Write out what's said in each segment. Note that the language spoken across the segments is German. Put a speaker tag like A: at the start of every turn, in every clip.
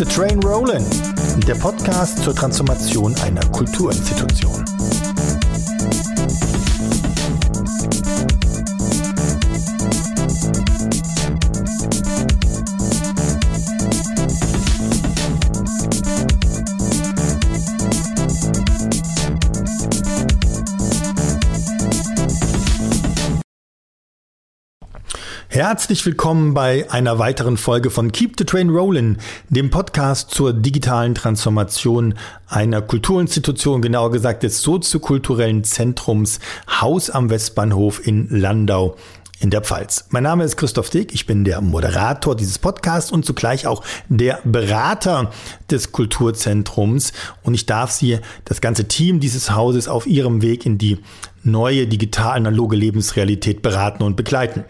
A: the Train Rollin', der Podcast zur Transformation einer Kulturinstitution. Herzlich willkommen bei einer weiteren Folge von Keep the Train Rollin', dem Podcast zur digitalen Transformation einer Kulturinstitution, genauer gesagt des soziokulturellen Zentrums Haus am Westbahnhof in Landau in der Pfalz. Mein Name ist Christoph Dick, ich bin der Moderator dieses Podcasts und zugleich auch der Berater des Kulturzentrums und ich darf Sie, das ganze Team dieses Hauses, auf Ihrem Weg in die neue digital-analoge Lebensrealität beraten und begleiten.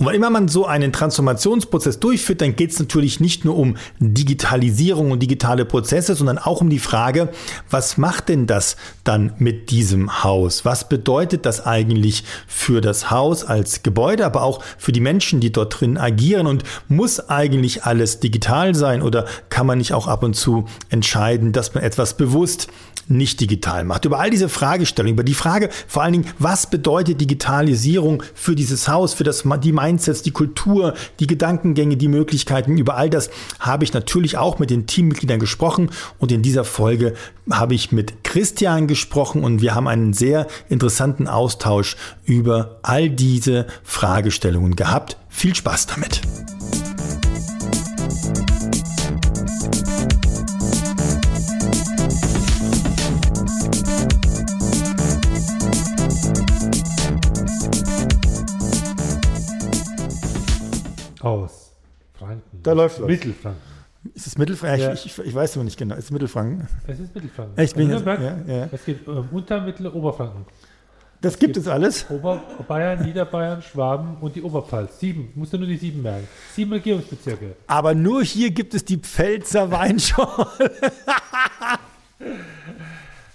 A: Und wann immer man so einen Transformationsprozess durchführt, dann geht es natürlich nicht nur um Digitalisierung und digitale Prozesse, sondern auch um die Frage, was macht denn das dann mit diesem Haus? Was bedeutet das eigentlich für das Haus als Gebäude, aber auch für die Menschen, die dort drin agieren? Und muss eigentlich alles digital sein oder kann man nicht auch ab und zu entscheiden, dass man etwas bewusst nicht digital macht. Über all diese Fragestellungen, über die Frage vor allen Dingen, was bedeutet Digitalisierung für dieses Haus, für das, die Mindsets, die Kultur, die Gedankengänge, die Möglichkeiten, über all das habe ich natürlich auch mit den Teammitgliedern gesprochen und in dieser Folge habe ich mit Christian gesprochen und wir haben einen sehr interessanten Austausch über all diese Fragestellungen gehabt. Viel Spaß damit!
B: Aus Franken.
A: Da läuft was.
B: Mittelfranken.
A: Ist es Mittelfranken?
B: Ja.
A: Ich, ich, ich weiß aber nicht genau. Ist es Mittelfranken?
B: Es ist Mittelfranken.
A: Echt? Bin ich
B: Also
A: jetzt-
B: Nürnberg,
A: ja, ja.
B: Es gibt ähm, Unter-, Mittel-, Oberfranken.
A: Das gibt es alles.
B: Oberbayern, Niederbayern, Schwaben und die Oberpfalz. Sieben. Musst du nur die sieben merken. Sieben Regierungsbezirke.
A: Aber nur hier gibt es die Pfälzer Weinschorle.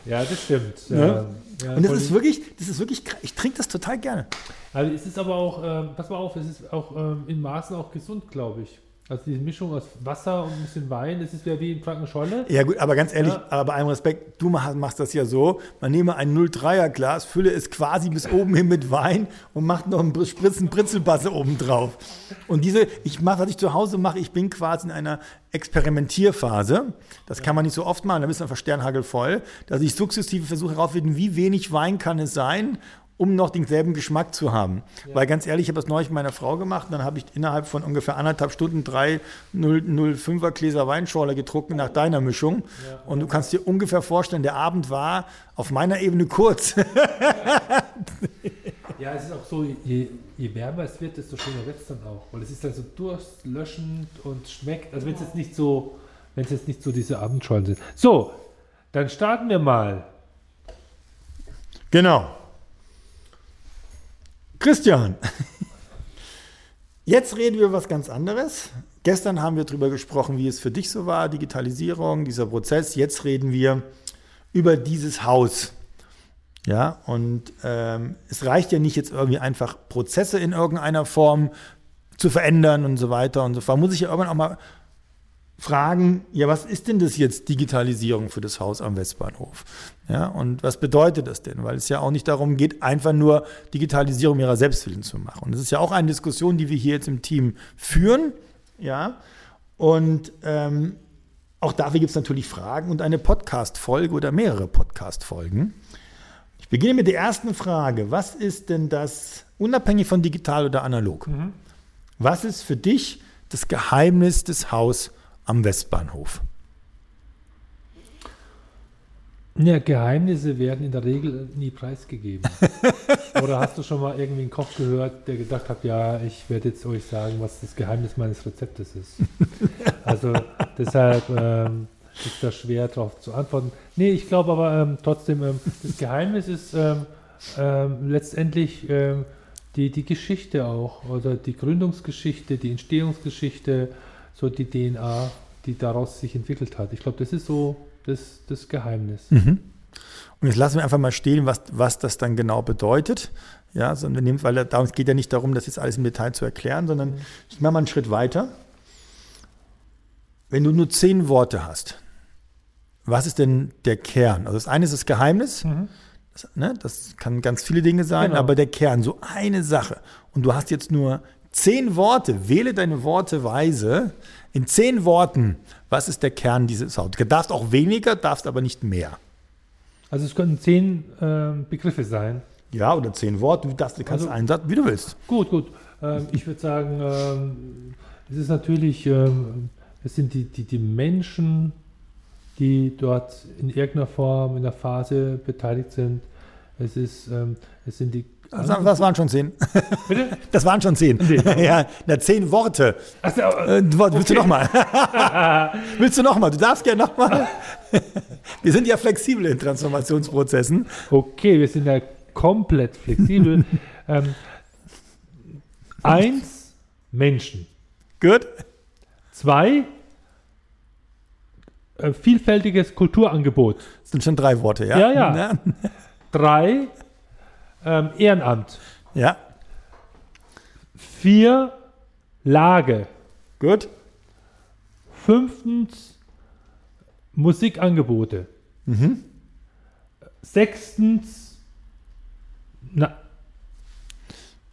B: Ja, das stimmt.
A: Ja.
B: Ähm, ja,
A: Und das ist wirklich, das ist wirklich, ich trinke das total gerne.
B: Also es ist aber auch, ähm, pass mal auf, es ist auch ähm, in Maßen auch gesund, glaube ich. Also diese Mischung aus Wasser und ein bisschen Wein, das ist ja wie in Frankenscholle.
A: Ja gut, aber ganz ehrlich,
B: Ja.
A: aber bei allem Respekt, du mach- machst das ja so, man nehme ein 03er Glas, fülle es quasi bis oben hin mit Wein und macht noch einen Spritzen Britzelbasse oben drauf. Und diese, ich mache, was ich zu Hause mache, ich bin quasi in einer Experimentierphase. Das kann man nicht so oft machen, da bist du einfach sternhagelvoll, dass ich sukzessive versuche herauszufinden, wie wenig Wein kann es sein, um noch denselben Geschmack zu haben. Weil ganz ehrlich, ich habe das neulich mit meiner Frau gemacht, dann habe ich innerhalb von ungefähr anderthalb Stunden drei 005er Gläser Weinschorle getrunken nach deiner Mischung. Und du kannst dir ungefähr vorstellen, der Abend war auf meiner Ebene kurz.
B: Ja, es ist auch so, je, je wärmer es wird, desto schöner wird es dann auch. Weil es ist dann so durstlöschend und schmeckt, also wenn es jetzt nicht so, wenn es jetzt nicht so diese Abendschollen sind. So, dann starten wir mal.
A: genau. Christian, jetzt reden wir über was ganz anderes. Gestern haben wir darüber gesprochen, wie es für dich so war, Digitalisierung, dieser Prozess. Jetzt reden wir über dieses Haus. Ja, und ähm, es reicht ja nicht jetzt irgendwie einfach Prozesse in irgendeiner Form zu verändern und so weiter und so fort. Muss ich ja irgendwann auch mal fragen, ja, was ist denn das jetzt Digitalisierung für das Haus am Westbahnhof? Ja, und was bedeutet das denn? Weil es ja auch nicht darum geht, einfach nur Digitalisierung ihrer Selbstwillen zu machen. Und das ist ja auch eine Diskussion, die wir hier jetzt im Team führen. Ja, und ähm, auch dafür gibt es natürlich Fragen und eine Podcast-Folge oder mehrere Podcast-Folgen. Ich beginne mit der ersten Frage. Was ist denn das, unabhängig von digital oder analog, was ist für dich das Geheimnis des Haus am Westbahnhof?
B: Ja, Geheimnisse werden in der Regel nie preisgegeben. Oder hast du schon mal irgendwie einen Koch gehört, der gedacht hat, ja, ich werde jetzt euch sagen, was das Geheimnis meines Rezeptes ist. Also deshalb ähm, ist das schwer darauf zu antworten. Nee, ich glaube aber ähm, trotzdem, ähm, das Geheimnis ist ähm, ähm, letztendlich ähm, die, die Geschichte auch oder die Gründungsgeschichte, die Entstehungsgeschichte, so die DNA, die daraus sich entwickelt hat. Ich glaube, das ist so das, das Geheimnis.
A: Und jetzt lassen wir einfach mal stehen, was, was das dann genau bedeutet. Ja, sondern wir nehmen, weil da- es geht ja nicht darum, das jetzt alles im Detail zu erklären, sondern ich mache mal einen Schritt weiter. Wenn du nur zehn Worte hast, was ist denn der Kern? Also das eine ist das Geheimnis, das, ne, das kann ganz viele Dinge sein,
B: Genau.
A: aber der Kern, so eine Sache. Und du hast jetzt nur zehn Worte, wähle deine Worte weise. In zehn Worten, was ist der Kern dieses Hauses? Du darfst auch weniger, darfst aber nicht mehr.
B: Also es können zehn ähm, Begriffe sein.
A: Ja, oder zehn Worte, du, darfst, du kannst
B: Also-
A: einen Satz, wie du willst.
B: Gut, gut. Ähm, ich würde sagen, ähm, es ist natürlich, ähm, es sind die, die, die Menschen, die dort in irgendeiner Form in der Phase beteiligt sind. Es ist, ähm, es sind die.
A: Das, das waren schon zehn.
B: Bitte?
A: Das waren schon zehn.
B: Nee.
A: ja, na, zehn Worte.
B: Achso,
A: Äh, du- willst du
B: Okay.
A: noch mal? willst du noch mal? Du darfst gerne noch mal. Wir sind ja flexibel in Transformationsprozessen.
B: okay, wir sind ja komplett flexibel. ähm, eins, Menschen.
A: Gut?
B: Zwei, äh, vielfältiges Kulturangebot.
A: Das sind schon drei Worte, ja?
B: Ja, ja. Drei, ähm, Ehrenamt.
A: Ja,
B: Vier, Lage.
A: gut.
B: Fünftens, Musikangebote. Sechstens, na,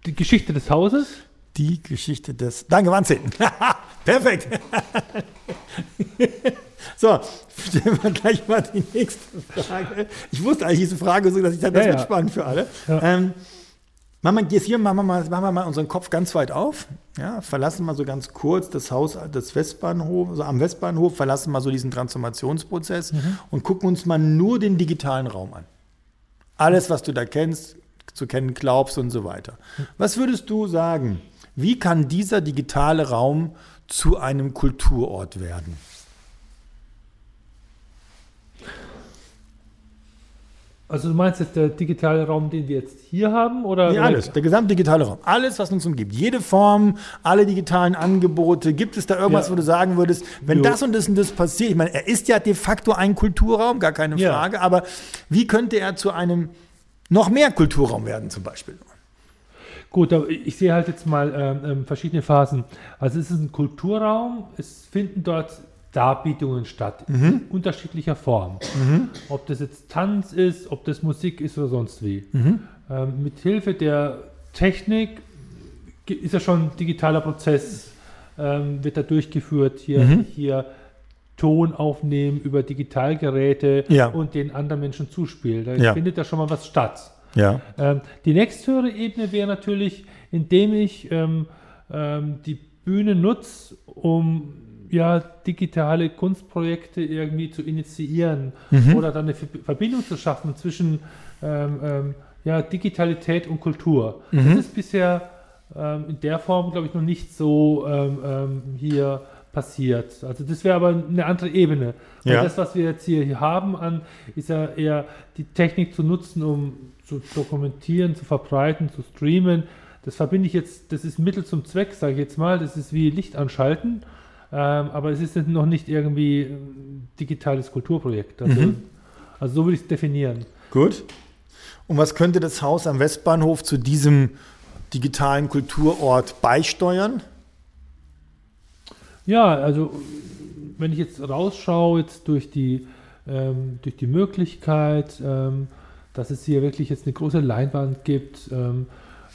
B: die Geschichte des Hauses.
A: Die Geschichte des. Danke, zehn. Perfekt. so, stellen wir gleich mal die nächste Frage. Ich wusste eigentlich diese Frage so, dass ich dachte, das
B: Ja,
A: wird
B: ja.
A: spannend für alle.
B: Ja.
A: Ähm, machen wir jetzt hier, machen wir, mal, machen wir mal unseren Kopf ganz weit auf. Ja, verlassen mal so ganz kurz das Haus des Westbahnhofs, also am Westbahnhof, verlassen mal so diesen Transformationsprozess
B: Mhm.
A: und gucken uns mal nur den digitalen Raum an. Alles, was du da kennst, zu kennen glaubst und so weiter. Was würdest du sagen? Wie kann dieser digitale Raum zu einem Kulturort werden?
B: Also du meinst jetzt der digitale Raum, den wir jetzt hier haben? Oder
A: Nee, alles, der gesamte digitale Raum. Alles, was uns umgibt. Jede Form, alle digitalen Angebote. Gibt es da irgendwas,
B: Ja.
A: wo du sagen würdest, wenn
B: Jo.
A: das und das und das passiert? Ich meine, er ist ja de facto ein Kulturraum, gar keine
B: Ja.
A: Frage. Aber wie könnte er zu einem noch mehr Kulturraum werden zum Beispiel?
B: Gut, aber ich sehe halt jetzt mal ähm, ähm, verschiedene Phasen. Also es ist ein Kulturraum, es finden dort Darbietungen statt, in unterschiedlicher Form. Ob das jetzt Tanz ist, ob das Musik ist oder sonst wie. Ähm, mit Hilfe der Technik ist ja schon ein digitaler Prozess, ähm, wird da durchgeführt. Hier, hier Ton aufnehmen über Digitalgeräte
A: Ja.
B: und den anderen Menschen zuspielen. Da
A: Ja.
B: findet da schon mal was statt.
A: Ja.
B: Ähm, die nächsthöhere Ebene wäre natürlich, indem ich ähm, ähm, die Bühne nutze, um ja, digitale Kunstprojekte irgendwie zu initiieren oder dann eine Ver- Verbindung zu schaffen zwischen ähm, ähm, ja, Digitalität und Kultur. Das ist bisher ähm, in der Form, glaube ich, noch nicht so ähm, ähm, hier passiert. Also das wäre aber eine andere Ebene.
A: Ja.
B: das, was wir jetzt hier haben, an, ist ja eher die Technik zu nutzen, um zu dokumentieren, zu verbreiten, zu streamen. Das verbinde ich jetzt, das ist Mittel zum Zweck, sage ich jetzt mal. Das ist wie Licht anschalten. Ähm, aber es ist noch nicht irgendwie ein digitales Kulturprojekt. Also, also so würde ich es definieren.
A: Gut. Und was könnte das Haus am Westbahnhof zu diesem digitalen Kulturort beisteuern?
B: Ja, also wenn ich jetzt rausschaue, jetzt durch die, ähm, durch die Möglichkeit, ähm, dass es hier wirklich jetzt eine große Leinwand gibt, ähm,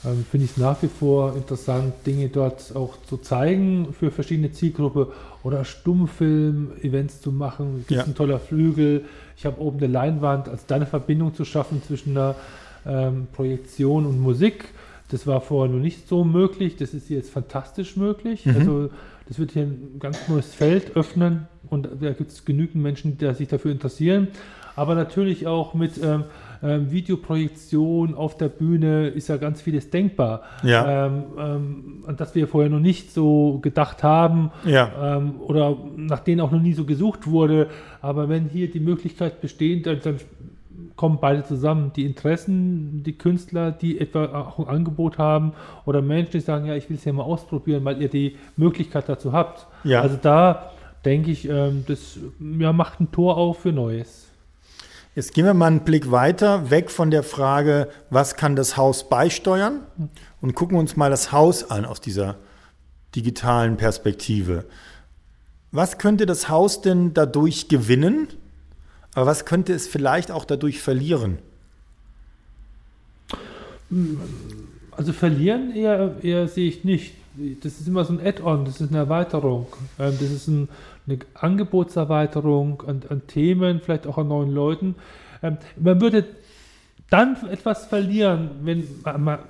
B: ähm, finde ich es nach wie vor interessant, Dinge dort auch zu zeigen für verschiedene Zielgruppen oder Stummfilm-Events zu machen. Es gibt
A: Ja.
B: ein toller Flügel, ich habe oben eine Leinwand, also da eine Verbindung zu schaffen zwischen einer ähm, Projektion und Musik. Das war vorher noch nicht so möglich, das ist jetzt fantastisch möglich. Also das wird hier ein ganz neues Feld öffnen und da gibt es genügend Menschen, die sich dafür interessieren. Aber natürlich auch mit ähm, ähm, Videoprojektion auf der Bühne ist ja ganz vieles denkbar.
A: Ja.
B: Ähm, ähm, an das wir vorher noch nicht so gedacht haben
A: Ja.
B: ähm, oder nach denen auch noch nie so gesucht wurde. Aber wenn hier die Möglichkeit besteht, dann, dann kommen beide zusammen. Die Interessen, die Künstler, die etwa auch ein Angebot haben oder Menschen, die sagen, ja, ich will es ja mal ausprobieren, weil ihr die Möglichkeit dazu habt.
A: Ja.
B: Also da denke ich, ähm, das ja, macht ein Tor auf für Neues.
A: Jetzt gehen wir mal einen Blick weiter, weg von der Frage, was kann das Haus beisteuern und gucken uns mal das Haus an aus dieser digitalen Perspektive. was könnte das Haus denn dadurch gewinnen? Aber was könnte es vielleicht auch dadurch verlieren?
B: Also verlieren eher, eher sehe ich nicht. Das ist immer so ein Add-on, das ist eine Erweiterung. Ähm, das ist ein, eine Angebotserweiterung an, an, Themen, vielleicht auch an neuen Leuten. Ähm, man würde dann etwas verlieren, wenn,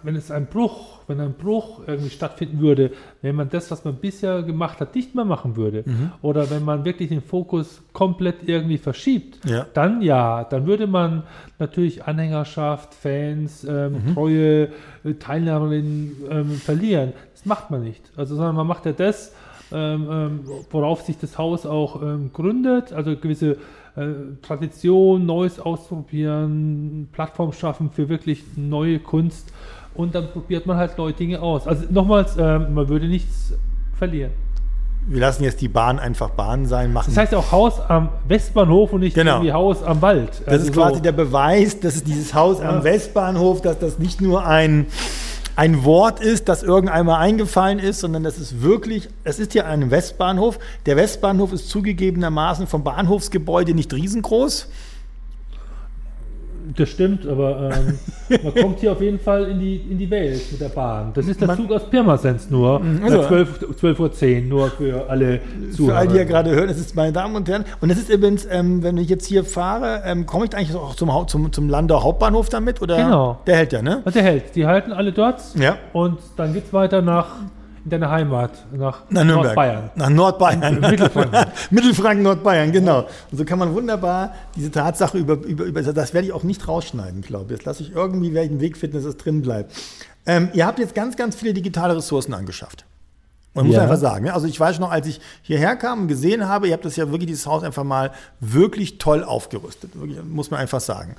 B: wenn es ein Bruch, wenn ein Bruch irgendwie stattfinden würde, wenn man das, was man bisher gemacht hat, nicht mehr machen würde. Mhm. Oder wenn man wirklich den Fokus komplett irgendwie verschiebt, ja. dann ja, dann würde man natürlich Anhängerschaft, Fans, ähm, mhm. treue äh, Teilnehmerinnen ähm, verlieren. Das macht man nicht. Also, sondern man macht ja das, ähm, ähm worauf sich das Haus auch ähm, gründet, also gewisse äh, Tradition, Neues ausprobieren, Plattform schaffen für wirklich neue Kunst und dann probiert man halt neue Dinge aus. Also nochmals, äh, man würde nichts verlieren.
A: Wir lassen jetzt die Bahn einfach Bahn sein. Machen.
B: Das heißt auch Haus am Westbahnhof und nicht genau. irgendwie Haus am Wald.
A: Das also ist quasi so. der Beweis, dass es dieses Haus ja. am Westbahnhof, dass das nicht nur ein ein Wort ist, das irgendeinmal eingefallen ist, sondern das ist wirklich, es ist hier ein Westbahnhof. Der Westbahnhof ist zugegebenermaßen vom Bahnhofsgebäude nicht riesengroß.
B: Das stimmt, aber ähm, man kommt hier auf jeden Fall in die, in die Welt mit der Bahn. Das ist der man, Zug aus Pirmasens nur. Mhm. Also, 12, 12 Uhr 10, nur für alle
A: Zuhörer. Für alle, die ja gerade hören, das ist, meine Damen und Herren. Und das ist übrigens, ähm, wenn ich jetzt hier fahre, ähm, komme ich eigentlich auch zum, zum, zum Landau Hauptbahnhof damit? Oder?
B: Genau.
A: Der hält ja, ne?
B: Der hält. Die halten alle dort.
A: Ja.
B: Und dann geht es weiter nach deine Heimat, nach,
A: nach Nordbayern. Nach Nordbayern. Mittelfranken. Mittelfranken, Nordbayern, genau. Und so kann man wunderbar diese Tatsache über, über, über das werde ich auch nicht rausschneiden, glaube ich. Jetzt lasse ich irgendwie welchen Weg finden, dass es drin bleibt. Ähm, ihr habt jetzt ganz, ganz viele digitale Ressourcen angeschafft. Man muss ja. einfach sagen. Ne? Also ich weiß noch, als ich hierher kam und gesehen habe, ihr habt das ja wirklich, dieses Haus einfach mal wirklich toll aufgerüstet. Wirklich, muss man einfach sagen.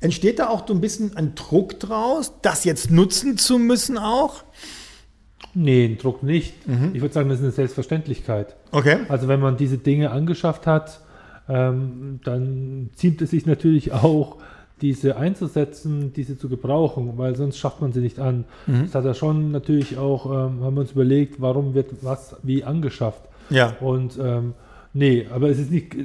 A: Entsteht da auch so ein bisschen ein Druck draus, das jetzt nutzen zu müssen auch?
B: Nee, ein Druck nicht. Mhm. Ich würde sagen, das ist eine Selbstverständlichkeit.
A: Okay.
B: Also wenn man diese Dinge angeschafft hat, ähm, dann ziemt es sich natürlich auch, diese einzusetzen, diese zu gebrauchen, weil sonst schafft man sie nicht an. Mhm. Das hat ja schon natürlich auch, ähm, haben wir uns überlegt, warum wird was wie angeschafft.
A: Ja.
B: Und ähm, nee, aber es ist nicht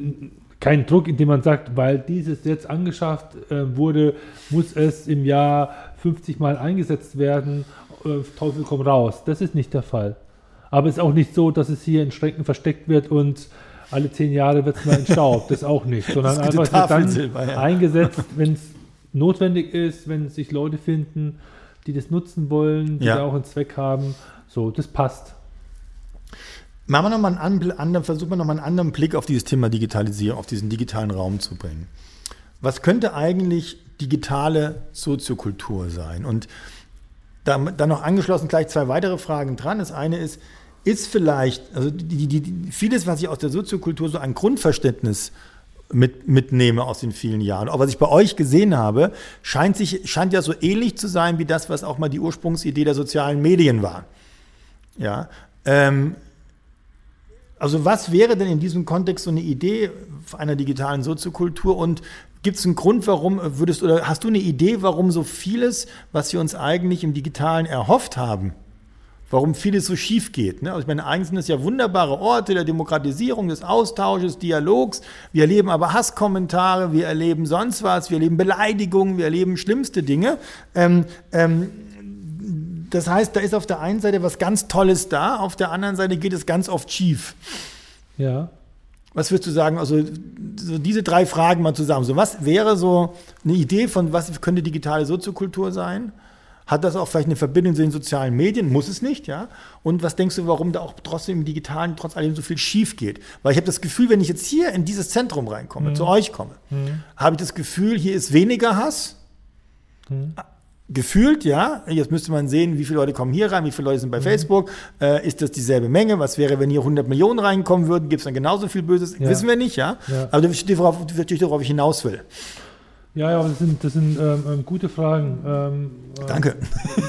B: kein Druck, indem man sagt, weil dieses jetzt angeschafft äh, wurde, muss es im Jahr 50 Mal eingesetzt werden äh, Teufel komm raus. Das ist nicht der Fall. Aber es ist auch nicht so, dass es hier in Schränken versteckt wird und alle zehn Jahre wird es mal entstaubt. Das auch nicht. Sondern einfach wird dann ja. eingesetzt, wenn es notwendig ist, wenn sich Leute finden, die das nutzen wollen, die ja. da auch einen Zweck haben. So, das passt.
A: Machen wir nochmal einen anderen, versuchen wir nochmal einen anderen Blick auf dieses Thema Digitalisierung, auf diesen digitalen Raum zu bringen. Was könnte eigentlich digitale Soziokultur sein? Und da, dann noch angeschlossen gleich zwei weitere Fragen dran. Das eine ist, ist vielleicht, also die, die, vieles, was ich aus der Soziokultur so an Grundverständnis mit, mitnehme aus den vielen Jahren. Auch was ich bei euch gesehen habe, scheint, sich, scheint ja so ähnlich zu sein wie das, was auch mal die Ursprungsidee der sozialen Medien war. Ja. Ähm, also was wäre denn in diesem Kontext so eine Idee einer digitalen Soziokultur und Gibt es einen Grund, warum würdest oder hast du eine Idee, warum so vieles, was wir uns eigentlich im Digitalen erhofft haben, warum vieles so schief geht? Ne? Also ich meine, eigentlich sind es ja wunderbare Orte der Demokratisierung, des Austausches, Dialogs. Wir erleben aber Hasskommentare, wir erleben sonst was, wir erleben Beleidigungen, wir erleben schlimmste Dinge. Ähm, ähm, das heißt, da ist auf der einen Seite was ganz Tolles da, auf der anderen Seite geht es ganz oft schief.
B: Ja.
A: Was würdest du sagen, also so diese drei Fragen mal zusammen. So, was wäre so eine Idee von, was könnte digitale Soziokultur sein? Hat das auch vielleicht eine Verbindung zu den sozialen Medien? Muss es nicht, ja? Und was denkst du, warum da auch trotzdem im Digitalen trotz allem so viel schief geht? Weil ich habe das Gefühl, wenn ich jetzt hier in dieses Zentrum reinkomme, mhm. zu euch komme, mhm. habe ich das Gefühl, hier ist weniger Hass. Mhm gefühlt, ja, jetzt müsste man sehen, wie viele Leute kommen hier rein, wie viele Leute sind bei mhm. Facebook, äh, ist das dieselbe Menge, was wäre, wenn hier 100 Millionen reinkommen würden, gibt es dann genauso viel Böses, ja. wissen wir nicht, ja, ja. aber das ist worauf, worauf ich hinaus will.
B: Ja, ja, das sind, das sind ähm, ähm gute Fragen. Ähm,
A: Danke.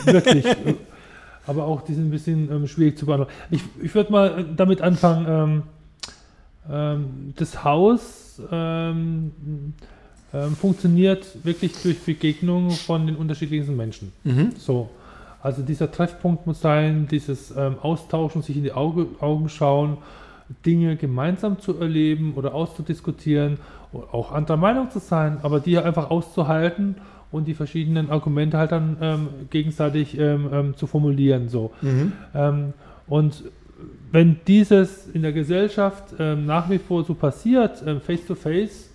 B: Äh, wirklich. aber auch die sind ein bisschen ähm, schwierig zu beantworten. Ich, ich würde mal äh, damit anfangen, ähm, ähm, das Haus ähm, funktioniert wirklich durch Begegnungen von den unterschiedlichsten Menschen. Mhm. So. Also dieser Treffpunkt muss sein, dieses ähm, Austauschen, sich in die Auge, Augen schauen, Dinge gemeinsam zu erleben oder auszudiskutieren, auch anderer Meinung zu sein, aber die einfach auszuhalten und die verschiedenen Argumente halt dann ähm, gegenseitig ähm, ähm, zu formulieren. So. Mhm. Ähm, und wenn dieses in der Gesellschaft ähm, nach wie vor so passiert, ähm, face to face,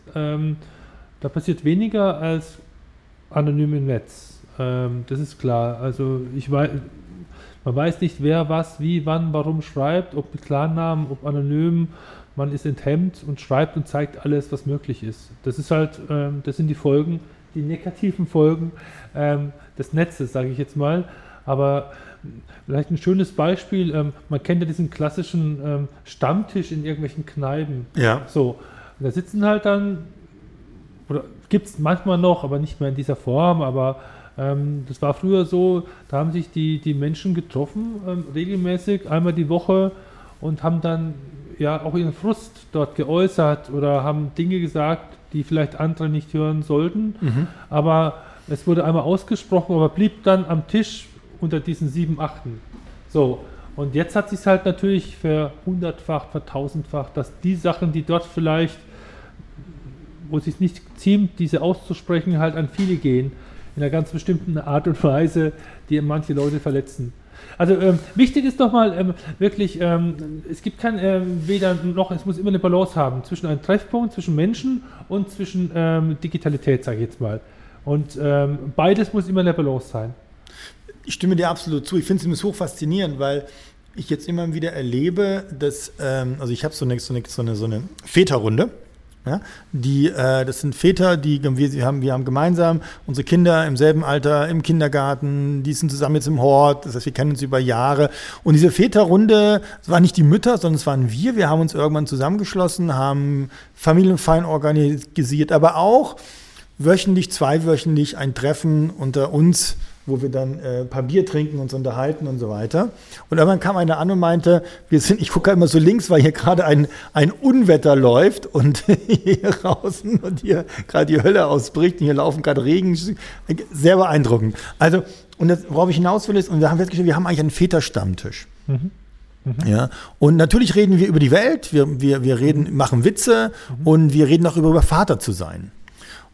B: da passiert weniger als anonym im Netz. das ist klar. Also ich weiß, man weiß nicht, wer was, wie, wann, warum schreibt, ob mit Klarnamen, ob anonym. Man ist enthemmt und schreibt und zeigt alles, was möglich ist. Das ist halt, das sind die Folgen die negativen Folgen ähm, des Netzes, sage ich jetzt mal. Aber vielleicht ein schönes Beispiel, ähm, man kennt ja diesen klassischen ähm, Stammtisch in irgendwelchen Kneipen.
A: Ja.
B: So, und da sitzen halt dann, oder gibt es manchmal noch, aber nicht mehr in dieser Form, aber ähm, das war früher so, da haben sich die, die Menschen getroffen, ähm, regelmäßig, einmal die Woche und haben dann ja auch ihren Frust dort geäußert oder haben Dinge gesagt, die vielleicht andere nicht hören sollten. Mhm. Aber es wurde einmal ausgesprochen, aber blieb dann am Tisch unter diesen sieben Achten. So, und jetzt hat sich halt natürlich verhundertfacht, vertausendfacht, dass die Sachen, die dort vielleicht, wo es sich nicht ziemt, diese auszusprechen, halt an viele gehen. In einer ganz bestimmten Art und Weise, die manche Leute verletzen. Also ähm, wichtig ist nochmal ähm, wirklich, ähm, es gibt kein ähm, weder noch, es muss immer eine Balance haben zwischen einem Treffpunkt, zwischen Menschen und zwischen ähm, Digitalität, sage ich jetzt mal. Und ähm, beides muss immer in der Balance sein.
A: Ich stimme dir absolut zu. Ich finde es hoch faszinierend, weil ich jetzt immer wieder erlebe, dass, also ich habe eine, so, eine, so, eine, so eine Väterrunde ja, die, äh, das sind Väter, die wir haben, wir haben gemeinsam unsere Kinder im selben Alter im Kindergarten, die sind zusammen jetzt im Hort, das heißt, wir kennen uns über Jahre. Und diese Väterrunde, es waren nicht die Mütter, sondern es waren wir. Wir haben uns irgendwann zusammengeschlossen, haben Familienfeiern organisiert, aber auch wöchentlich, zweiwöchentlich ein Treffen unter uns wo wir dann äh, ein paar Bier trinken, uns unterhalten und so weiter. Und irgendwann kam einer an und meinte, wir sind, ich gucke immer so links, weil hier gerade ein, ein Unwetter läuft und hier draußen und hier gerade die Hölle ausbricht und hier laufen gerade Regen. Sehr beeindruckend. Also, und das, worauf ich hinaus will, ist, und wir haben festgestellt, wir haben eigentlich einen Väterstammtisch. Mhm. Mhm. Ja, und natürlich reden wir über die Welt, wir, wir, wir reden, machen Witze mhm. und wir reden auch über, über Vater zu sein.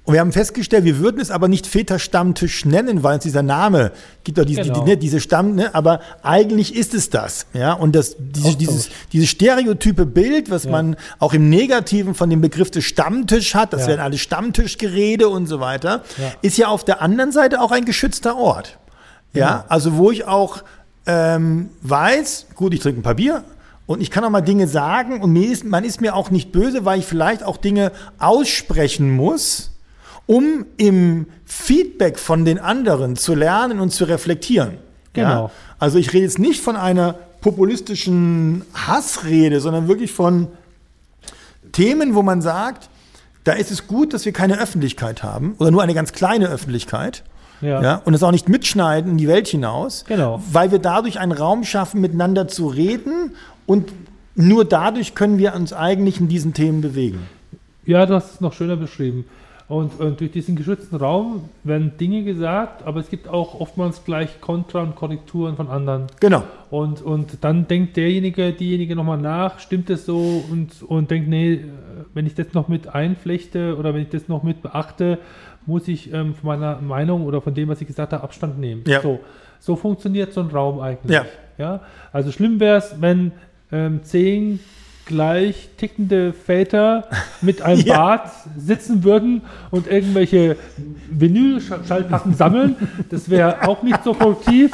A: Und wir haben festgestellt, wir würden es aber nicht Väterstammtisch nennen, weil es dieser Name gibt doch diese, genau. die, ne, diese Stamm, ne, aber eigentlich ist es das, ja. Und das, diese, dieses, dieses stereotype Bild, was ja. man auch im Negativen von dem Begriff des Stammtisch hat, das ja. werden alle Stammtischgerede und so weiter, ja. ist ja auf der anderen Seite auch ein geschützter Ort. Ja, also wo ich auch ähm, weiß, gut, ich trinke ein paar Bier, und ich kann auch mal Dinge sagen und ist, man ist mir auch nicht böse, weil ich vielleicht auch Dinge aussprechen muss, um im Feedback von den anderen zu lernen und zu reflektieren. Genau. Ja? Also ich rede jetzt nicht von einer populistischen Hassrede, sondern wirklich von Themen, wo man sagt, da ist es gut, dass wir keine Öffentlichkeit haben oder nur eine ganz kleine Öffentlichkeit. Ja. ja. und es auch nicht mitschneiden in die Welt hinaus,
B: genau.
A: weil wir dadurch einen Raum schaffen, miteinander zu reden und nur dadurch können wir uns eigentlich in diesen Themen bewegen.
B: Ja, du hast es noch schöner beschrieben. Und, und, durch diesen geschützten Raum werden Dinge gesagt, aber es gibt auch oftmals gleich Kontra und Korrekturen von anderen.
A: Genau.
B: Und, und dann denkt derjenige, diejenige nochmal nach, stimmt es so und, und denkt, nee, wenn ich das noch mit einflechte oder wenn ich das noch mit beachte, muss ich ähm, von meiner Meinung oder von dem, was ich gesagt habe, Abstand nehmen.
A: Ja.
B: So, so funktioniert so ein Raum eigentlich.
A: Ja.
B: Ja? Also schlimm wäre es, wenn ähm, zehn gleich tickende Väter mit einem ja. Bart sitzen würden und irgendwelche Vinyl-Schallplatten sammeln. Das wäre auch nicht so produktiv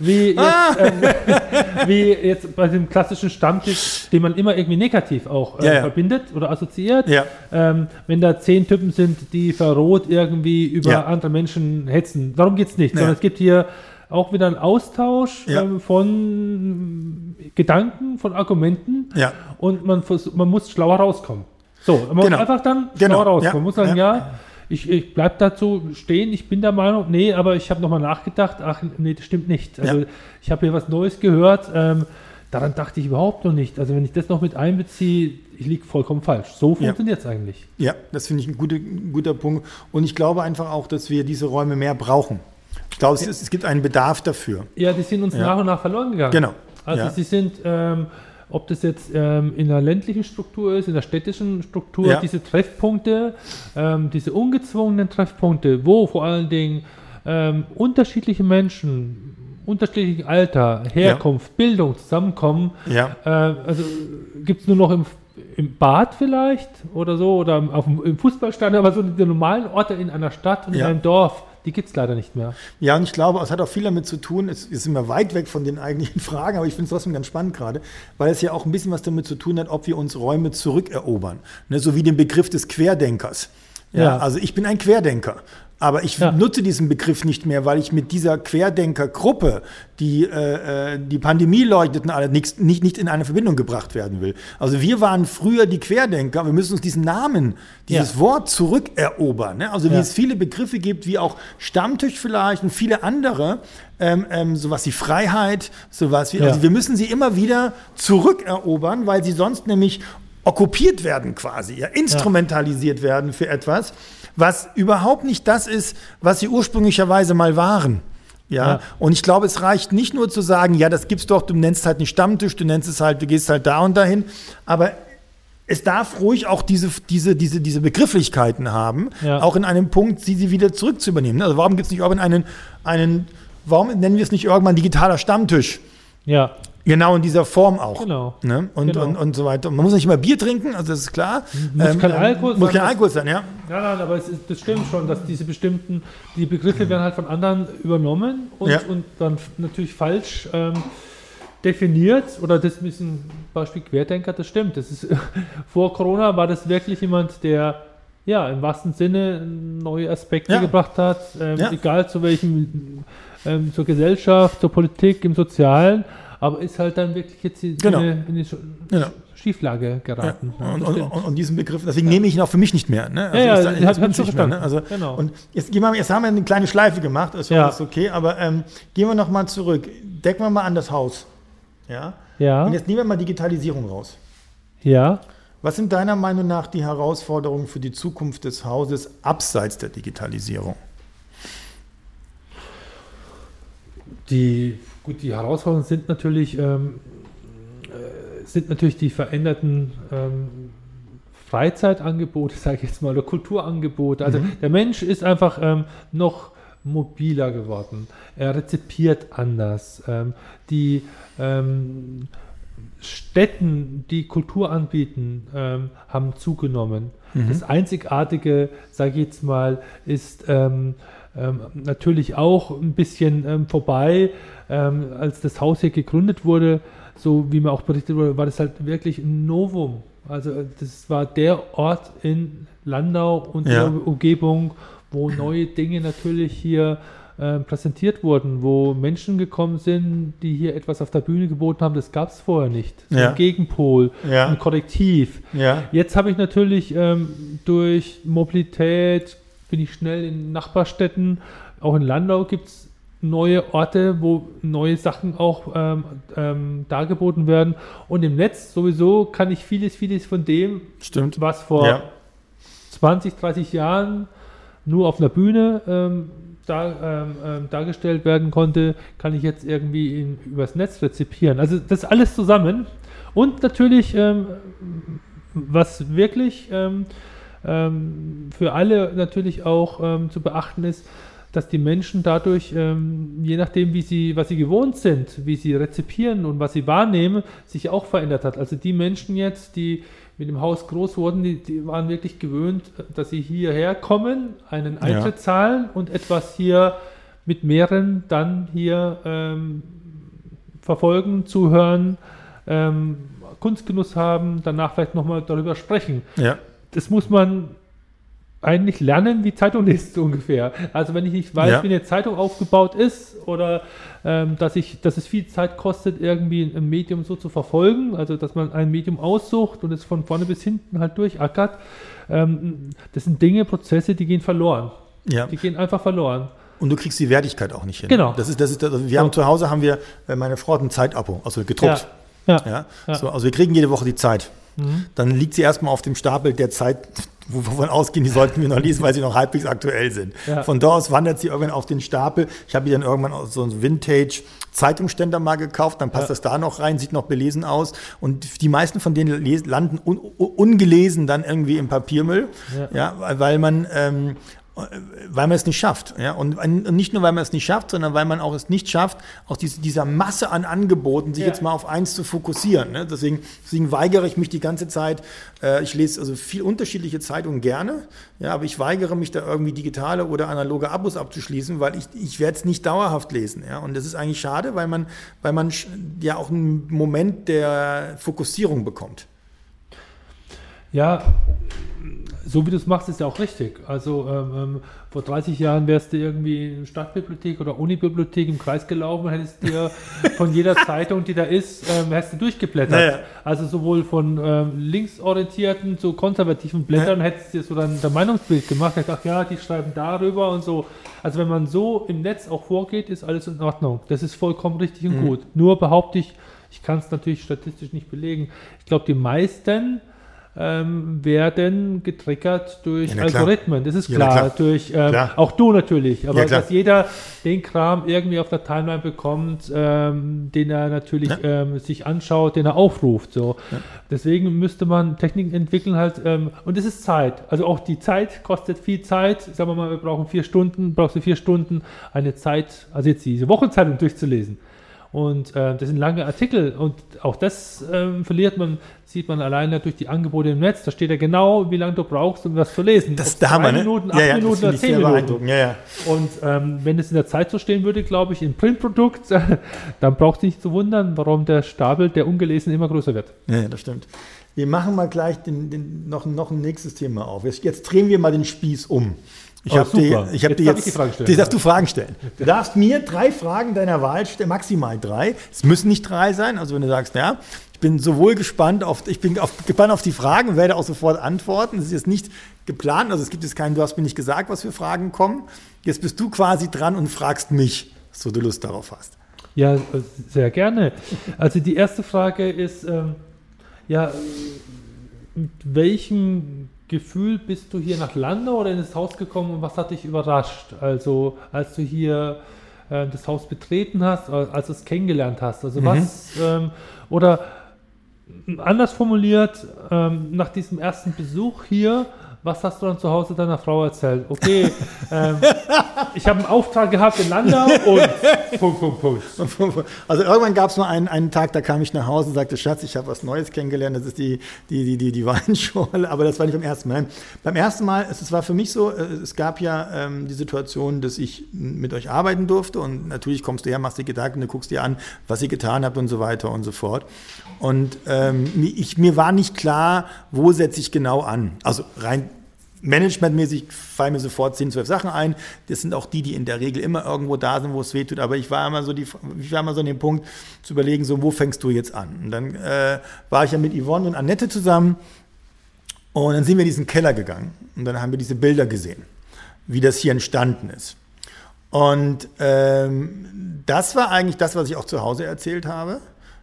B: wie jetzt, ah. äh, wie jetzt bei dem klassischen Stammtisch, den man immer irgendwie negativ auch äh, ja, ja. verbindet oder assoziiert. Ähm, wenn da zehn Typen sind, die verroht irgendwie über andere Menschen hetzen. Darum geht es nicht, sondern es gibt hier auch wieder ein Austausch ja. ähm, von Gedanken, von Argumenten
A: ja.
B: und man, man muss schlauer rauskommen. So, man genau. muss einfach dann
A: genau.
B: schlauer rauskommen. Man muss sagen, ja, ich, ich bleibe dazu stehen, ich bin der Meinung, nee, aber ich habe nochmal nachgedacht, ach nee, das stimmt nicht. Also ich habe hier was Neues gehört, ähm, daran dachte ich überhaupt noch nicht. Also wenn ich das noch mit einbeziehe, ich liege vollkommen falsch. So funktioniert es ja. eigentlich.
A: Ja, das finde ich ein guter, guter Punkt. Und ich glaube einfach auch, dass wir diese Räume mehr brauchen. Ich glaube, es, es, gibt einen Bedarf dafür.
B: Ja, die sind uns ja. nach und nach verloren gegangen.
A: Genau.
B: Also ja. sie sind, ähm, ob das jetzt ähm, in der ländlichen Struktur ist, in der städtischen Struktur,
A: Ja.
B: diese Treffpunkte, ähm, diese ungezwungenen Treffpunkte, wo vor allen Dingen ähm, unterschiedliche Menschen, unterschiedlichen Alter, Herkunft, Bildung zusammenkommen.
A: Ja.
B: Äh, also gibt es nur noch im, im Bad vielleicht oder so oder auf dem, im Fußballstadion, aber so die normalen Orte in einer Stadt und
A: Ja.
B: in einem Dorf, die gibt es leider nicht mehr.
A: Ja, und ich glaube, es hat auch viel damit zu tun, es ist immer weit weg von den eigentlichen Fragen, aber ich finde es trotzdem ganz spannend gerade, weil es ja auch ein bisschen was damit zu tun hat, ob wir uns Räume zurückerobern. Ne, so wie den Begriff des Querdenkers. Ja,
B: Ja.
A: Also ich bin ein Querdenker. Aber ich
B: Ja.
A: nutze diesen Begriff nicht mehr, weil ich mit dieser Querdenkergruppe, die äh, äh, die Pandemie leugneten, alle nicht, nicht, nicht in eine Verbindung gebracht werden will. Also wir waren früher die Querdenker, wir müssen uns diesen Namen, dieses
B: Ja.
A: Wort zurückerobern. Ne? Also wie
B: Ja.
A: es viele Begriffe gibt, wie auch Stammtisch vielleicht und viele andere, ähm, ähm, sowas wie Freiheit, sowas wie, also wir müssen sie immer wieder zurückerobern, weil sie sonst nämlich okkupiert werden quasi, ja, instrumentalisiert werden für etwas, was überhaupt nicht das ist, was sie ursprünglicherweise mal waren. Ja,
B: Ja.
A: und ich glaube, es reicht nicht nur zu sagen, ja, das gibt's doch, du nennst halt nicht Stammtisch, du nennst es halt, du gehst halt da und dahin, aber es darf ruhig auch diese, diese, diese, diese Begrifflichkeiten haben,
B: Ja.
A: auch in einem Punkt, sie, sie wieder zurückzuübernehmen. Also warum gibt es nicht irgendwann einen, einen, warum nennen wir es nicht irgendwann digitaler Stammtisch?
B: Ja,
A: Genau in dieser Form auch.
B: Genau.
A: Ne? Und,
B: Genau.
A: und, und so weiter. Man muss nicht immer Bier trinken, also das ist klar.
B: Muss kein Alkohol
A: Muss
B: sein,
A: kein
B: das-
A: Alkohol sein, ja.
B: Nein, nein, aber es ist, das stimmt schon, dass diese bestimmten, die Begriffe werden halt von anderen übernommen und,
A: Ja.
B: und dann natürlich falsch ähm, definiert. Oder das ist ein Beispiel Querdenker, das stimmt. Das ist, vor Corona war das wirklich jemand, der ja im wahrsten Sinne neue Aspekte
A: Ja.
B: gebracht hat, ähm,
A: Ja.
B: egal zu welchem, ähm, zur Gesellschaft, zur Politik, im Sozialen, aber ist halt dann wirklich jetzt in,
A: Genau.
B: eine, in eine
A: Genau.
B: Schieflage geraten. Ja,
A: Und,
B: das
A: und, und, und diesen Begriff, deswegen nehme ich ihn auch für mich nicht mehr. Ne? Also
B: Ja, ja,
A: das
B: schon
A: ich nicht mehr, ne? Also,
B: Genau.
A: Und jetzt, gehen wir, jetzt haben wir eine kleine Schleife gemacht, ist
B: Ja.
A: ja. okay, aber ähm, gehen wir nochmal zurück. Decken wir mal an das Haus. Ja?
B: ja,
A: Und jetzt nehmen wir mal Digitalisierung raus.
B: ja.
A: Was sind deiner Meinung nach die Herausforderungen für die Zukunft des Hauses abseits der Digitalisierung?
B: Die, gut, die Herausforderungen sind natürlich, ähm, äh, sind natürlich die veränderten ähm, Freizeitangebote, sage ich jetzt mal, oder Kulturangebote. Also der Mensch ist einfach ähm, noch mobiler geworden. Er rezipiert anders. Ähm, die ähm, Städten, die Kultur anbieten, ähm, haben zugenommen. Das Einzigartige, sage ich jetzt mal, ist ähm, ähm, natürlich auch ein bisschen ähm, vorbei. Ähm, als das Haus hier gegründet wurde, so wie mir auch berichtet wurde, war das halt wirklich ein Novum. Also äh, das war der Ort in Landau und
A: Ja.
B: der Umgebung, wo neue Dinge natürlich hier äh, präsentiert wurden, wo Menschen gekommen sind, die hier etwas auf der Bühne geboten haben, das gab es vorher nicht. So
A: Ja.
B: Ein Gegenpol,
A: Ja.
B: ein Korrektiv.
A: Ja.
B: Jetzt habe ich natürlich ähm, durch Mobilität, bin ich schnell in Nachbarstädten, auch in Landau gibt es neue Orte, wo neue Sachen auch ähm, ähm, dargeboten werden. Und im Netz sowieso kann ich vieles, vieles von dem,
A: Stimmt.
B: was vor
A: Ja.
B: 20, 30 Jahren nur auf einer Bühne ähm, da, ähm, ähm, dargestellt werden konnte, kann ich jetzt irgendwie in, übers Netz rezipieren. Also das alles zusammen. Und natürlich, ähm, was wirklich ähm, für alle natürlich auch ähm, zu beachten ist, dass die Menschen dadurch, ähm, je nachdem, wie sie, was sie gewohnt sind, wie sie rezipieren und was sie wahrnehmen, sich auch verändert hat. Also die Menschen jetzt, die mit dem Haus groß wurden, die, die waren wirklich gewöhnt, dass sie hierher kommen, einen Eintritt zahlen und etwas hier mit mehreren dann hier ähm, verfolgen, zuhören, ähm, Kunstgenuss haben, danach vielleicht nochmal darüber sprechen
A: Ja.
B: Das muss man eigentlich lernen, wie Zeitung liest ungefähr. Also wenn ich nicht weiß,
A: Ja.
B: wie eine Zeitung aufgebaut ist oder ähm, dass ich, dass es viel Zeit kostet, irgendwie ein Medium so zu verfolgen, also dass man ein Medium aussucht und es von vorne bis hinten halt durchackert, ähm, das sind Dinge, Prozesse, die gehen verloren.
A: ja.
B: Die gehen einfach verloren.
A: Und du kriegst die Wertigkeit auch nicht hin.
B: Genau.
A: Das ist, das ist, also wir haben zu Hause haben wir, äh, meine Frau hat ein Zeitabo, also gedruckt.
B: Ja.
A: Ja.
B: Ja.
A: So, also wir kriegen jede Woche die Zeit.
B: Mhm.
A: Dann liegt sie erstmal auf dem Stapel der Zeit, wovon ausgehen, die sollten wir noch lesen, weil sie noch halbwegs aktuell sind. Ja. Von dort aus wandert sie irgendwann auf den Stapel. Ich habe dann irgendwann so einen Vintage-Zeitungsständer mal gekauft, dann passt ja. das da noch rein, sieht noch belesen aus. Und die meisten von denen landen un ungelesen dann irgendwie im Papiermüll, ja, ja weil man ähm, weil man es nicht schafft. Ja? Und nicht nur, weil man es nicht schafft, sondern weil man auch es nicht schafft, auch diese, dieser Masse an Angeboten, sich ja. jetzt mal auf eins zu fokussieren. Ne? Deswegen, deswegen weigere ich mich die ganze Zeit. Äh, ich lese also viel unterschiedliche Zeitungen gerne, ja, aber ich weigere mich da irgendwie digitale oder analoge Abos abzuschließen, weil ich, ich werde es nicht dauerhaft lesen. Ja? Und das ist eigentlich schade, weil man, weil man ja auch einen Moment der Fokussierung bekommt.
B: Ja, so wie du es machst, ist ja auch richtig. Also ähm, ähm vor 30 Jahren wärst du irgendwie in Stadtbibliothek oder Unibibliothek im Kreis gelaufen und hättest dir von jeder Zeitung, die da ist, ähm, hast du durchgeblättert. Naja. Also sowohl von ähm, linksorientierten zu konservativen Blättern naja. hättest du dir so dann dein Meinungsbild gemacht. Ich dachte, ja, die schreiben darüber und so. Also wenn man so im Netz auch vorgeht, ist alles in Ordnung. Das ist vollkommen richtig und mhm. gut. Nur behaupte ich, ich kann es natürlich statistisch nicht belegen. Ich glaube, die meisten ähm, werden getriggert durch ja, Algorithmen. Das ist klar. Ja, klar. Durch, ähm, klar. Auch du natürlich. Aber ja, dass jeder den Kram irgendwie auf der Timeline bekommt, ähm, den er natürlich ähm, sich anschaut, den er aufruft. So. Deswegen müsste man Techniken entwickeln halt. Ähm, und es ist Zeit. Also auch die Zeit kostet viel Zeit. Sagen wir mal, wir brauchen vier Stunden, brauchst du vier Stunden eine Zeit, also jetzt diese Wochenzeitung durchzulesen. Und äh, das sind lange Artikel und auch das ähm, verliert man, sieht man alleine durch die Angebote im Netz. Da steht ja genau, wie lange du brauchst, um das zu lesen.
A: Das ist der Hammer, ne?
B: Minuten, acht ja, ja, Minuten oder zehn Minuten. Ja, ja. Und ähm, wenn es in der Zeit so stehen würde, glaube ich, im Printprodukt, dann braucht es nicht zu wundern, warum der Stapel der Ungelesen immer größer wird.
A: Ja, das stimmt. Wir machen mal gleich den, den, noch, noch ein nächstes Thema auf. Jetzt, jetzt drehen wir mal den Spieß um. Ich oh, habe dir, ich hab jetzt, dir jetzt die Frage stellen. Die darfst du Fragen stellen. Du darfst mir drei Fragen deiner Wahl stellen, maximal drei. Es müssen nicht drei sein. Also wenn du sagst, ja, ich bin sowohl gespannt auf, ich bin auf, gespannt auf die Fragen, werde auch sofort antworten. Es ist jetzt nicht geplant, also es gibt jetzt keinen, du hast mir nicht gesagt, was für Fragen kommen. Jetzt bist du quasi dran und fragst mich, so du Lust darauf hast.
B: Ja, sehr gerne. Also die erste Frage ist, ähm, ja, mit welchem Gefühl bist du hier nach Landau oder in das Haus gekommen und was hat dich überrascht? Also als du hier äh, das Haus betreten hast, äh, als du es kennengelernt hast. Also mhm. was ähm, oder anders formuliert, ähm, nach diesem ersten Besuch hier, was hast du dann zu Hause deiner Frau erzählt? Okay, ähm, ich habe einen Auftrag gehabt in Landau und Punkt, Punkt, Punkt.
A: Also irgendwann gab es mal einen, einen Tag, da kam ich nach Hause und sagte, Schatz, ich habe was Neues kennengelernt, das ist die, die, die, die, die Weinschorle, aber das war nicht beim ersten Mal. Beim ersten Mal, es, es war für mich so, äh, es gab ja ähm, die Situation, dass ich mit euch arbeiten durfte und natürlich kommst du her, machst dir Gedanken, du guckst dir an, was ihr getan habt und so weiter und so fort. Und ähm, ich, mir war nicht klar, wo setze ich genau an. Also rein Managementmäßig fallen mir sofort 10, 12 Sachen ein. Das sind auch die, die in der Regel immer irgendwo da sind, wo es weh tut. Aber ich war immer so, die, ich war immer so an dem Punkt zu überlegen, so, wo fängst du jetzt an? Und dann äh, war ich ja mit Yvonne und Annette zusammen und dann sind wir in diesen Keller gegangen und dann haben wir diese Bilder gesehen, wie das hier entstanden ist. Und ähm, das war eigentlich das, was ich auch zu Hause erzählt habe.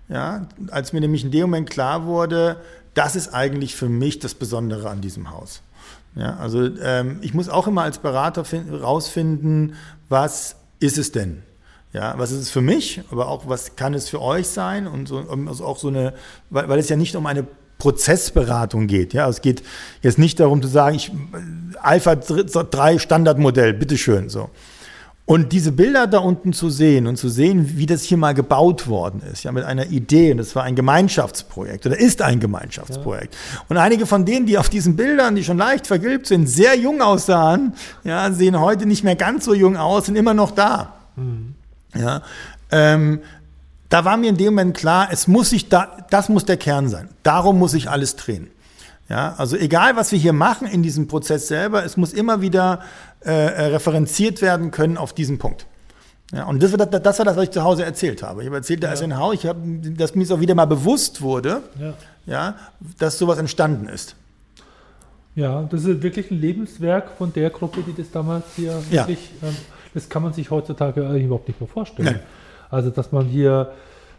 A: Ja, als mir nämlich in dem Moment klar wurde, das ist eigentlich für mich das Besondere an diesem Haus. Ja, also ähm, ich muss auch immer als Berater rausfinden, was ist es denn? Ja, was ist es für mich, aber auch was kann es für euch sein und so, also auch so eine, weil, weil es ja nicht um eine Prozessberatung geht. Ja, es geht jetzt nicht darum zu sagen, ich Alpha 3 Standardmodell, bitteschön, so. Und diese Bilder da unten zu sehen und zu sehen, wie das hier mal gebaut worden ist, ja, mit einer Idee, und das war ein Gemeinschaftsprojekt oder ist ein Gemeinschaftsprojekt. Ja. Und einige von denen, die auf diesen Bildern, die schon leicht vergilbt sind, sehr jung aussahen, ja, sehen heute nicht mehr ganz so jung aus, sind immer noch da. Mhm. Ja, ähm, da war mir in dem Moment klar, es muss sich da, das muss der Kern sein. Darum muss sich alles drehen. Ja, also egal, was wir hier machen in diesem Prozess selber, es muss immer wieder äh, äh, referenziert werden können auf diesen Punkt. Ja, und das war das, das war das, was ich zu Hause erzählt habe. Ich habe erzählt, da ja. ist ein Haus, ich habe, dass mir es auch wieder mal bewusst wurde, ja. ja, dass sowas entstanden ist.
B: Ja, das ist wirklich ein Lebenswerk von der Gruppe, die das damals hier wirklich, ähm, das kann man sich heutzutage überhaupt nicht mehr vorstellen. Nein. Also, dass man hier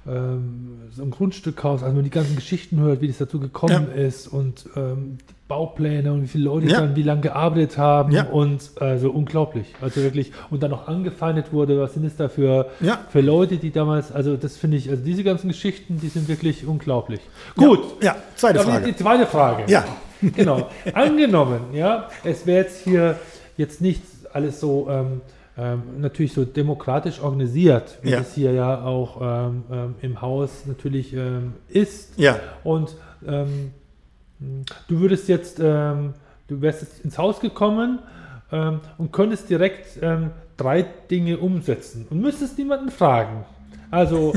B: ähm, so ein Grundstückhaus, also man die ganzen Geschichten hört, wie das dazu gekommen
A: Ja.
B: ist und ähm, Baupläne und wie viele Leute
A: Ja.
B: dann wie lange gearbeitet haben
A: Ja.
B: und also unglaublich. Also wirklich, und dann auch angefeindet wurde, was sind es da für,
A: Ja.
B: für Leute, die damals, also das finde ich, also diese ganzen Geschichten, die sind wirklich unglaublich. Gut,
A: Ja, zweite Frage.
B: Die zweite Frage.
A: Ja.
B: Genau. Angenommen, ja, es wäre jetzt hier jetzt nicht alles so ähm, ähm, natürlich so demokratisch organisiert, wie
A: Ja.
B: es hier ja auch ähm, ähm, im Haus natürlich ähm, ist.
A: Ja.
B: Und ähm, du würdest jetzt, du wärst jetzt ins Haus gekommen und könntest direkt drei Dinge umsetzen und müsstest niemanden fragen. Also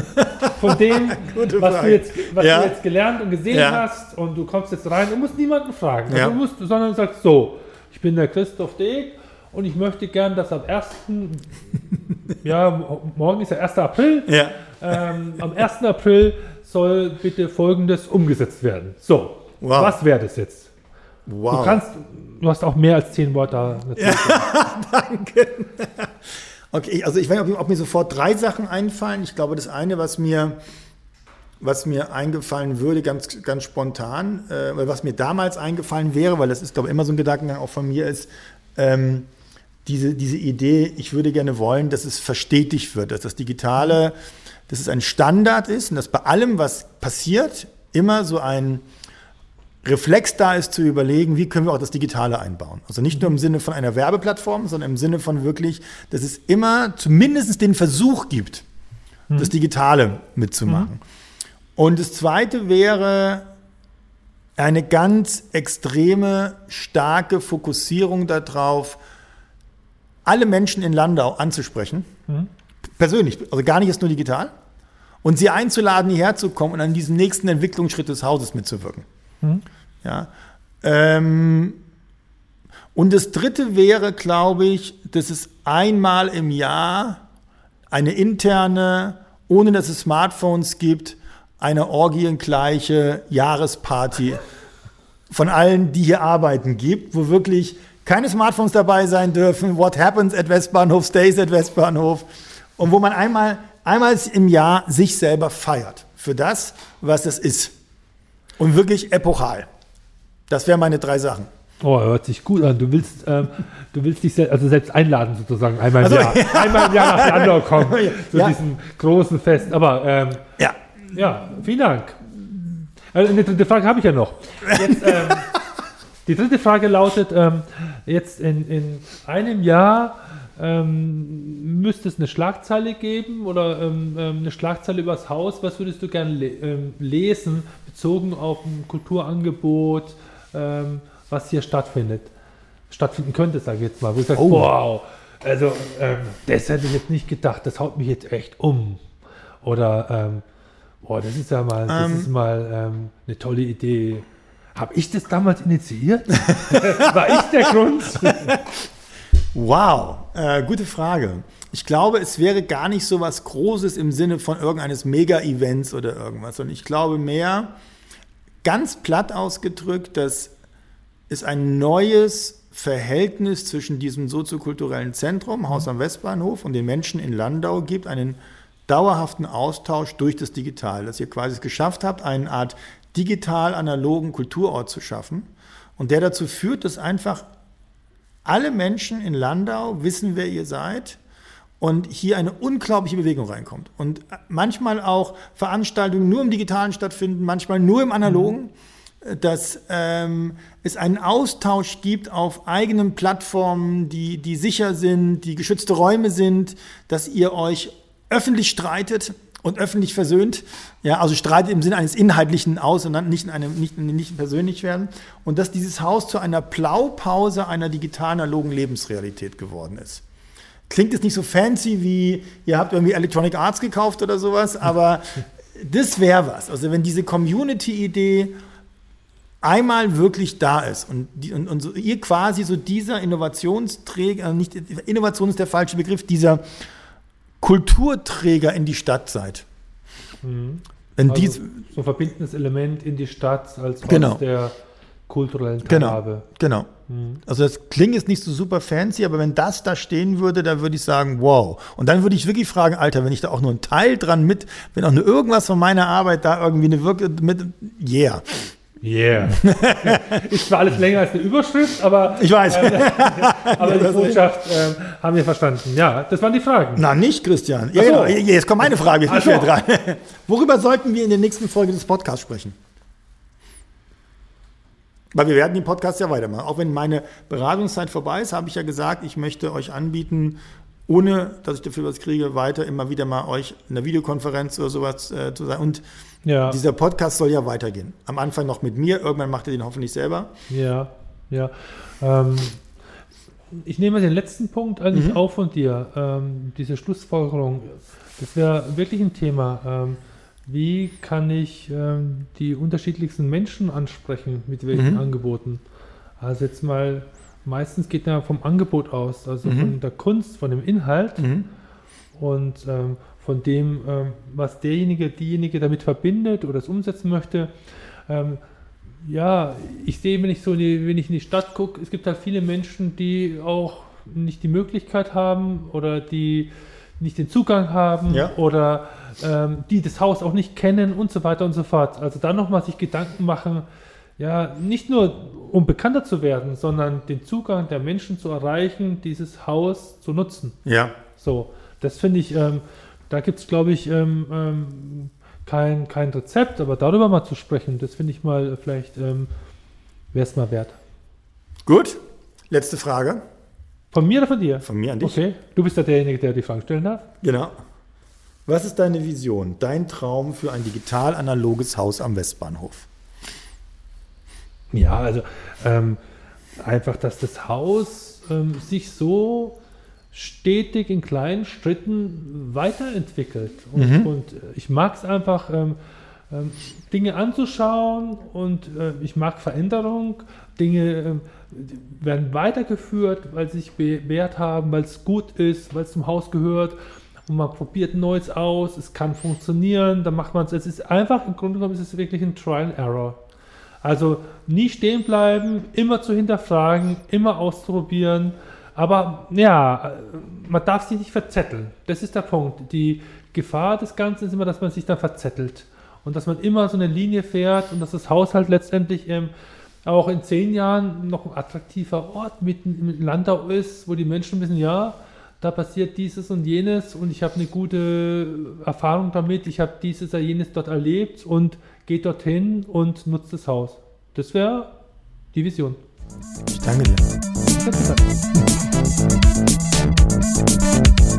B: von dem, was, du jetzt, was
A: Ja.
B: du jetzt gelernt und gesehen
A: Ja.
B: hast und du kommst jetzt rein, du musst niemanden fragen.
A: Ja.
B: Also musst, sondern sagst so, ich bin der Christoph Deeg und ich möchte gern, dass am 1. ja, mo- morgen ist der 1. April,
A: Ja.
B: ähm, am 1. April soll bitte Folgendes umgesetzt werden. So,
A: Wow.
B: was wäre das jetzt?
A: Wow.
B: Du kannst, du hast auch mehr als zehn Wörter. natürlich.
A: Okay, also ich weiß nicht, ob, ob mir sofort drei Sachen einfallen. Ich glaube, das eine, was mir, was mir eingefallen würde, ganz, ganz spontan, äh, weil was mir damals eingefallen wäre, weil das ist, glaube ich, immer so ein Gedankengang auch von mir ist, ähm, diese, diese Idee, ich würde gerne wollen, dass es verstetigt wird, dass das Digitale, dass es ein Standard ist und dass bei allem, was passiert, immer so ein Reflex da ist zu überlegen, wie können wir auch das Digitale einbauen. Also nicht nur im Sinne von einer Werbeplattform, sondern im Sinne von wirklich, dass es immer zumindest den Versuch gibt, das Digitale mitzumachen. Und das Zweite wäre eine ganz extreme, starke Fokussierung darauf, alle Menschen in Landau anzusprechen. Persönlich, also gar nicht erst nur digital. Und sie einzuladen, hierher zu kommen und an diesem nächsten Entwicklungsschritt des Hauses mitzuwirken. Ja. Ähm, und das dritte wäre, glaube ich, dass es einmal im Jahr eine interne, ohne dass es Smartphones gibt, eine orgiengleiche Jahresparty von allen, die hier arbeiten, gibt, wo wirklich keine Smartphones dabei sein dürfen, what happens at Westbahnhof stays at Westbahnhof und wo man einmal, einmal im Jahr sich selber feiert für das, was es ist. Und wirklich epochal. Das wären meine drei Sachen.
B: Oh, hört sich gut an. Du willst, ähm, du willst dich sel also selbst einladen, sozusagen, einmal im
A: Also,
B: Jahr. Einmal im Jahr nach Landau kommen, zu
A: Ja.
B: diesem großen Fest. Aber ähm,
A: Ja.
B: ja, vielen Dank. Äh, Eine dritte Frage habe ich ja noch. Jetzt, ähm, die dritte Frage lautet: ähm, Jetzt in, in einem Jahr ähm, müsste es eine Schlagzeile geben oder ähm, ähm, eine Schlagzeile übers Haus. Was würdest du gerne le ähm, lesen, bezogen auf ein Kulturangebot, ähm, was hier stattfindet? Stattfinden könnte, sage ich jetzt mal. Wo du sagst,
A: Oh.
B: wow, also ähm, das hätte ich jetzt nicht gedacht, das haut mich jetzt echt um. Oder boah, das ist ja mal, das ist mal eine tolle Idee. Habe ich das damals initiiert? War ich der Grund?
A: Wow, äh, gute Frage. Ich glaube, es wäre gar nicht so was Großes im Sinne von irgendeines Mega-Events oder irgendwas, sondern ich glaube mehr, ganz platt ausgedrückt, dass es ein neues Verhältnis zwischen diesem soziokulturellen Zentrum, Haus am Westbahnhof, und den Menschen in Landau gibt, einen dauerhaften Austausch durch das Digital, dass ihr quasi es geschafft habt, eine Art digital-analogen Kulturort zu schaffen. Und der dazu führt, dass einfach alle Menschen in Landau wissen, wer ihr seid und hier eine unglaubliche Bewegung reinkommt. Und manchmal auch Veranstaltungen nur im Digitalen stattfinden, manchmal nur im Analogen, dass ähm, es einen Austausch gibt auf eigenen Plattformen, die, die sicher sind, die geschützte Räume sind, dass ihr euch öffentlich streitet und öffentlich versöhnt. Ja, also streitet im Sinne eines inhaltlichen aus und dann nicht in einem nicht, nicht persönlich werden. Und dass dieses Haus zu einer Blaupause einer digital-analogen Lebensrealität geworden ist. Klingt jetzt nicht so fancy wie, ihr habt irgendwie Electronic Arts gekauft oder sowas, aber das wäre was. Also wenn diese Community-Idee einmal wirklich da ist und, die, und, und so, ihr quasi so dieser Innovationsträger, also nicht Innovation ist der falsche Begriff, dieser Kulturträger in die Stadt seid. Wenn
B: Also,
A: dies,
B: so ein verbindendes Element in die Stadt als Ort
A: Genau.
B: der kulturellen
A: genau,
B: Teilhabe.
A: genau. Mhm. Also das klingt jetzt nicht so super fancy, aber wenn das da stehen würde, dann würde ich sagen, wow. Und dann würde ich wirklich fragen, Alter, wenn ich da auch nur einen Teil dran mit, wenn auch nur irgendwas von meiner Arbeit da irgendwie eine Wirke mit, yeah.
B: Yeah. Ist zwar alles länger als eine Überschrift, aber,
A: ich weiß. Äh,
B: aber die Botschaft äh, haben wir verstanden. Ja, das waren die Fragen.
A: Na, nicht, Christian. Ja, so. genau. Jetzt kommt meine Frage. Jetzt bin ich dran. Worüber sollten wir in der nächsten Folge des Podcasts sprechen? Weil wir werden den Podcast ja weitermachen. Auch wenn meine Beratungszeit vorbei ist, habe ich ja gesagt, ich möchte euch anbieten, ohne dass ich dafür was kriege, weiter immer wieder mal euch in der Videokonferenz oder sowas äh, zu sein. Und ja. dieser Podcast soll ja weitergehen. Am Anfang noch mit mir, irgendwann macht ihr den hoffentlich selber.
B: Ja, ja. Ähm, ich nehme den letzten Punkt eigentlich mhm. auf von dir, ähm, diese Schlussfolgerung. Das wäre wirklich ein Thema. Ähm, wie kann ich ähm, die unterschiedlichsten Menschen ansprechen, mit welchen mhm. Angeboten? Also jetzt mal, meistens geht er vom Angebot aus, also mhm. von der Kunst, von dem Inhalt mhm. und ähm, von dem, ähm, was derjenige, diejenige damit verbindet oder es umsetzen möchte. Ähm, ja, ich sehe, wenn ich so, die, wenn ich in die Stadt gucke, es gibt halt viele Menschen, die auch nicht die Möglichkeit haben oder die nicht den Zugang haben ja. oder ähm, die das Haus auch nicht kennen und so weiter und so fort. Also da nochmal sich Gedanken machen, ja, nicht nur um bekannter zu werden, sondern den Zugang der Menschen zu erreichen, dieses Haus zu nutzen.
A: Ja.
B: So, das finde ich, ähm, da gibt es, glaube ich, ähm, ähm, kein, kein Rezept, aber darüber mal zu sprechen, das finde ich mal vielleicht, ähm, wäre es mal wert.
A: Gut, letzte Frage.
B: Von mir oder von dir?
A: Von mir an dich.
B: Okay, du bist ja derjenige, der die Fragen stellen darf.
A: Genau. Was ist deine Vision, dein Traum für ein digital-analoges Haus am Westbahnhof?
B: Ja, also ähm, einfach, dass das Haus ähm, sich so stetig in kleinen Schritten weiterentwickelt. Und, mhm. und ich mag es einfach, ähm, ähm, Dinge anzuschauen und äh, ich mag Veränderung. Dinge ähm, werden weitergeführt, weil sie sich bewährt haben, weil es gut ist, weil es zum Haus gehört und man probiert Neues aus, es kann funktionieren, dann macht man es. Es ist einfach, im Grunde genommen ist es wirklich ein Trial and Error. Also nie stehen bleiben, immer zu hinterfragen, immer auszuprobieren. Aber ja, man darf sich nicht verzetteln. Das ist der Punkt. Die Gefahr des Ganzen ist immer, dass man sich dann verzettelt. Und dass man immer so eine Linie fährt und dass das Haushalt letztendlich ähm, auch in zehn Jahren noch ein attraktiver Ort mitten im Landau ist, wo die Menschen wissen, ja, da passiert dieses und jenes und ich habe eine gute Erfahrung damit, ich habe dieses oder jenes dort erlebt und geht dorthin und nutzt das Haus. Das wäre die Vision.
A: Ich danke dir.